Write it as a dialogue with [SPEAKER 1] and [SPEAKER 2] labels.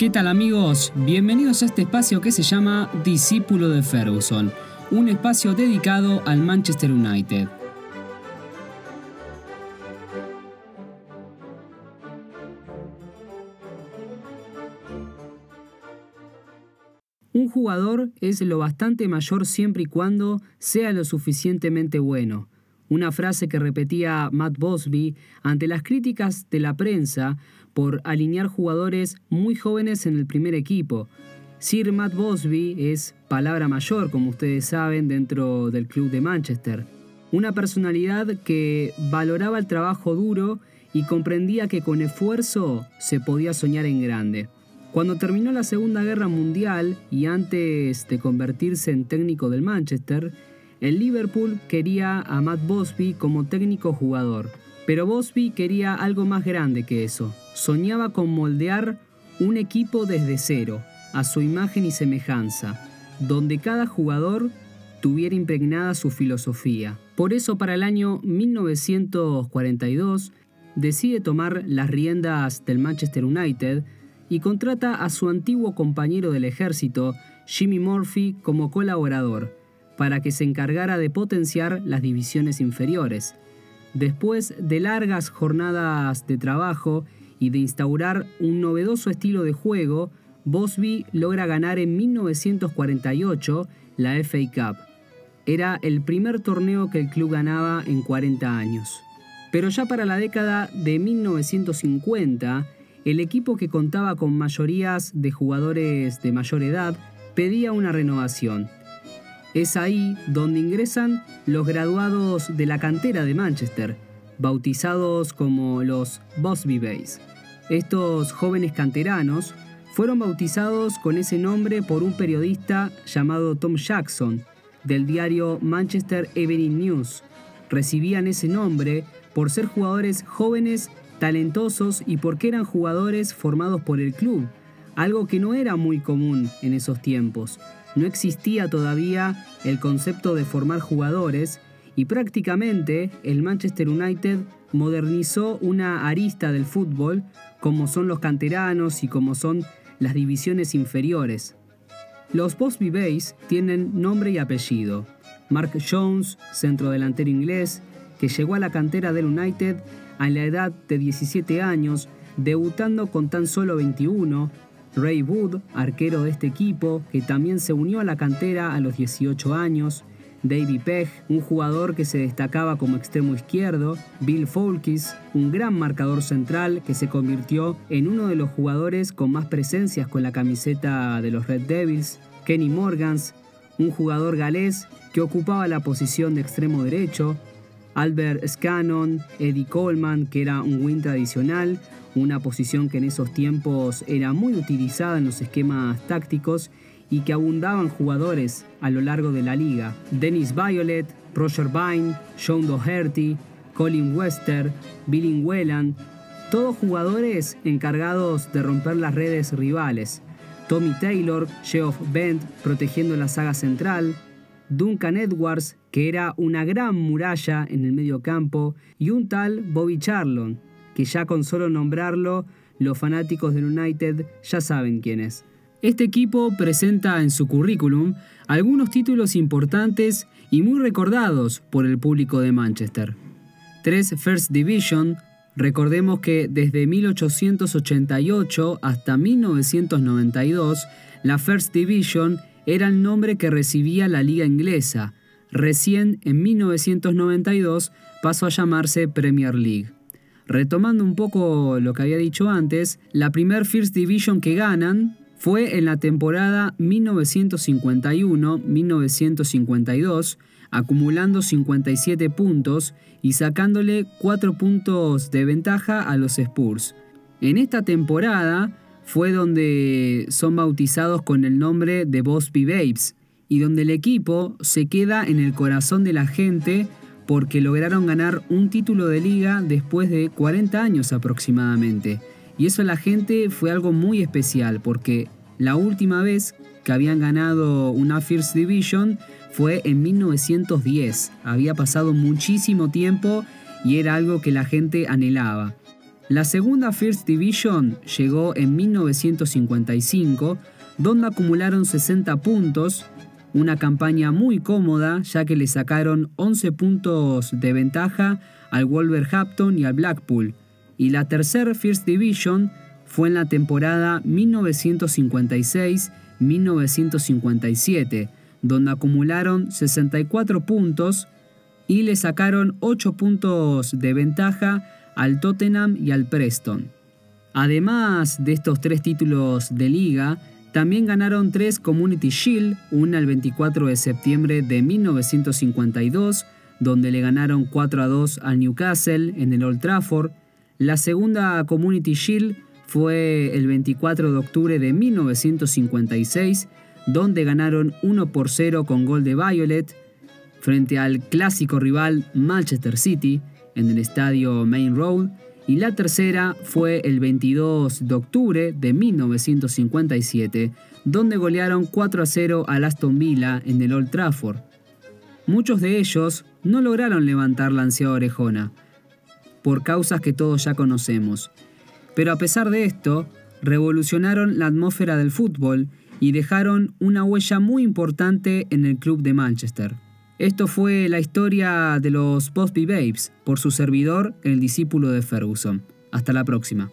[SPEAKER 1] ¿Qué tal amigos? Bienvenidos a este espacio que se llama Discípulo de Ferguson, un espacio dedicado al Manchester United. Un jugador es lo bastante mayor siempre y cuando sea lo suficientemente bueno. Una frase que repetía Matt Bosby ante las críticas de la prensa por alinear jugadores muy jóvenes en el primer equipo. Sir Matt Bosby es palabra mayor, como ustedes saben, dentro del club de Manchester. Una personalidad que valoraba el trabajo duro y comprendía que con esfuerzo se podía soñar en grande. Cuando terminó la Segunda Guerra Mundial y antes de convertirse en técnico del Manchester, el Liverpool quería a Matt Bosby como técnico jugador. Pero Bosby quería algo más grande que eso. Soñaba con moldear un equipo desde cero, a su imagen y semejanza, donde cada jugador tuviera impregnada su filosofía. Por eso para el año 1942 decide tomar las riendas del Manchester United y contrata a su antiguo compañero del ejército, Jimmy Murphy, como colaborador, para que se encargara de potenciar las divisiones inferiores. Después de largas jornadas de trabajo y de instaurar un novedoso estilo de juego, Bosby logra ganar en 1948 la FA Cup. Era el primer torneo que el club ganaba en 40 años. Pero ya para la década de 1950, el equipo que contaba con mayorías de jugadores de mayor edad pedía una renovación es ahí donde ingresan los graduados de la cantera de Manchester, bautizados como los Bosby Bays. Estos jóvenes canteranos fueron bautizados con ese nombre por un periodista llamado Tom Jackson, del diario Manchester Evening News. Recibían ese nombre por ser jugadores jóvenes, talentosos y porque eran jugadores formados por el club, algo que no era muy común en esos tiempos no existía todavía el concepto de formar jugadores y prácticamente el Manchester United modernizó una arista del fútbol como son los canteranos y como son las divisiones inferiores. Los Bosby Bays tienen nombre y apellido. Mark Jones, centrodelantero inglés, que llegó a la cantera del United a la edad de 17 años, debutando con tan solo 21, Ray Wood, arquero de este equipo, que también se unió a la cantera a los 18 años, David Pegg, un jugador que se destacaba como extremo izquierdo, Bill Folkis, un gran marcador central que se convirtió en uno de los jugadores con más presencias con la camiseta de los Red Devils, Kenny Morgans, un jugador galés que ocupaba la posición de extremo derecho, Albert Scannon, Eddie Coleman, que era un win tradicional, una posición que en esos tiempos era muy utilizada en los esquemas tácticos y que abundaban jugadores a lo largo de la liga. Dennis Violet, Roger Vine, John Doherty, Colin Wester, Billy Whelan, todos jugadores encargados de romper las redes rivales. Tommy Taylor, Geoff Bent protegiendo la saga central, Duncan Edwards, que era una gran muralla en el medio campo, y un tal Bobby Charlon, que ya con solo nombrarlo, los fanáticos del United ya saben quién es. Este equipo presenta en su currículum algunos títulos importantes y muy recordados por el público de Manchester. Tres First Division, recordemos que desde 1888 hasta 1992, la First Division era el nombre que recibía la liga inglesa. Recién en 1992 pasó a llamarse Premier League. Retomando un poco lo que había dicho antes, la primer First Division que ganan fue en la temporada 1951-1952, acumulando 57 puntos y sacándole 4 puntos de ventaja a los Spurs. En esta temporada fue donde son bautizados con el nombre de Bosby Babes y donde el equipo se queda en el corazón de la gente porque lograron ganar un título de liga después de 40 años aproximadamente. Y eso a la gente fue algo muy especial porque la última vez que habían ganado una First Division fue en 1910. Había pasado muchísimo tiempo y era algo que la gente anhelaba. La segunda First Division llegó en 1955, donde acumularon 60 puntos, una campaña muy cómoda ya que le sacaron 11 puntos de ventaja al Wolverhampton y al Blackpool. Y la tercera First Division fue en la temporada 1956-1957, donde acumularon 64 puntos y le sacaron 8 puntos de ventaja al Tottenham y al Preston. Además de estos tres títulos de liga, también ganaron tres Community Shield, una el 24 de septiembre de 1952, donde le ganaron 4 a 2 al Newcastle en el Old Trafford. La segunda Community Shield fue el 24 de octubre de 1956, donde ganaron 1 por 0 con gol de Violet frente al clásico rival Manchester City en el estadio Main Road y la tercera fue el 22 de octubre de 1957, donde golearon 4 a 0 al Aston Villa en el Old Trafford. Muchos de ellos no lograron levantar la ansiada orejona, por causas que todos ya conocemos. Pero a pesar de esto, revolucionaron la atmósfera del fútbol y dejaron una huella muy importante en el club de Manchester. Esto fue la historia de los Postby Babes por su servidor, el discípulo de Ferguson. Hasta la próxima.